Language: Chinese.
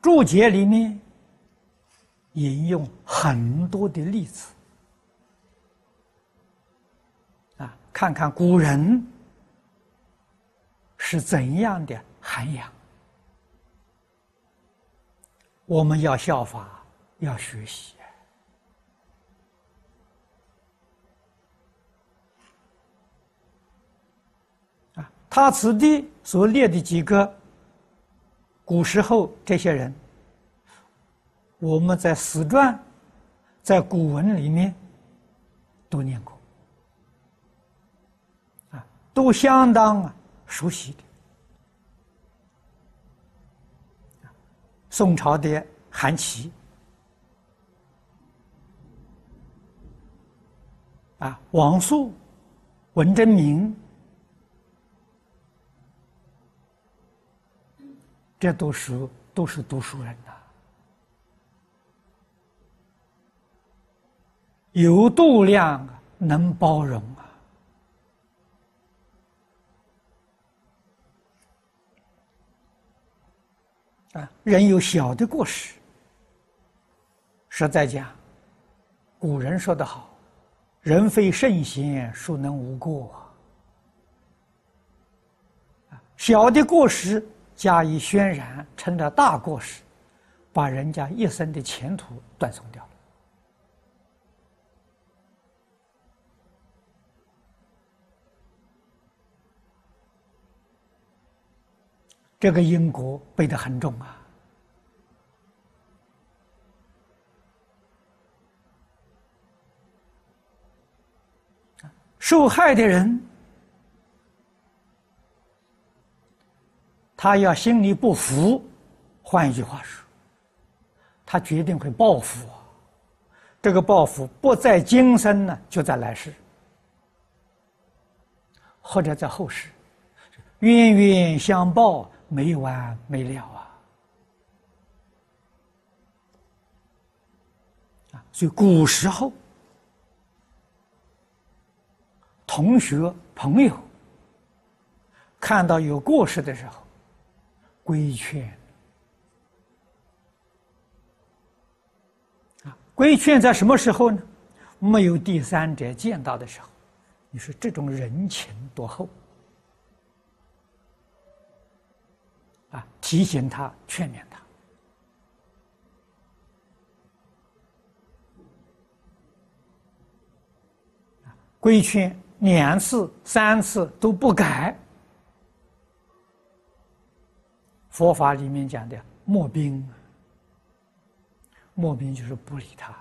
注解里面引用很多的例子啊，看看古人是怎样的涵养，我们要效法，要学习。啊，他此地所列的几个。古时候这些人，我们在史传、在古文里面都念过，啊，都相当啊熟悉的。宋朝的韩琦，啊，王肃、文征明。这都是都是读书人呐，有度量，能包容啊！啊，人有小的过失，实在讲，古人说得好：“人非圣贤，孰能无过？”啊，小的过失。加以渲染，成了大过失，把人家一生的前途断送掉了。这个因果背得很重啊！受害的人。他要心里不服，换一句话说，他决定会报复啊！这个报复不在今生呢，就在来世，或者在后世，冤冤相报，没完没了啊！啊，所以古时候，同学朋友看到有过失的时候。规劝啊，规劝在什么时候呢？没有第三者见到的时候，你说这种人情多厚啊！提醒他，劝勉他规劝两次、三次都不改。佛法里面讲的“莫兵”，莫兵就是不理他。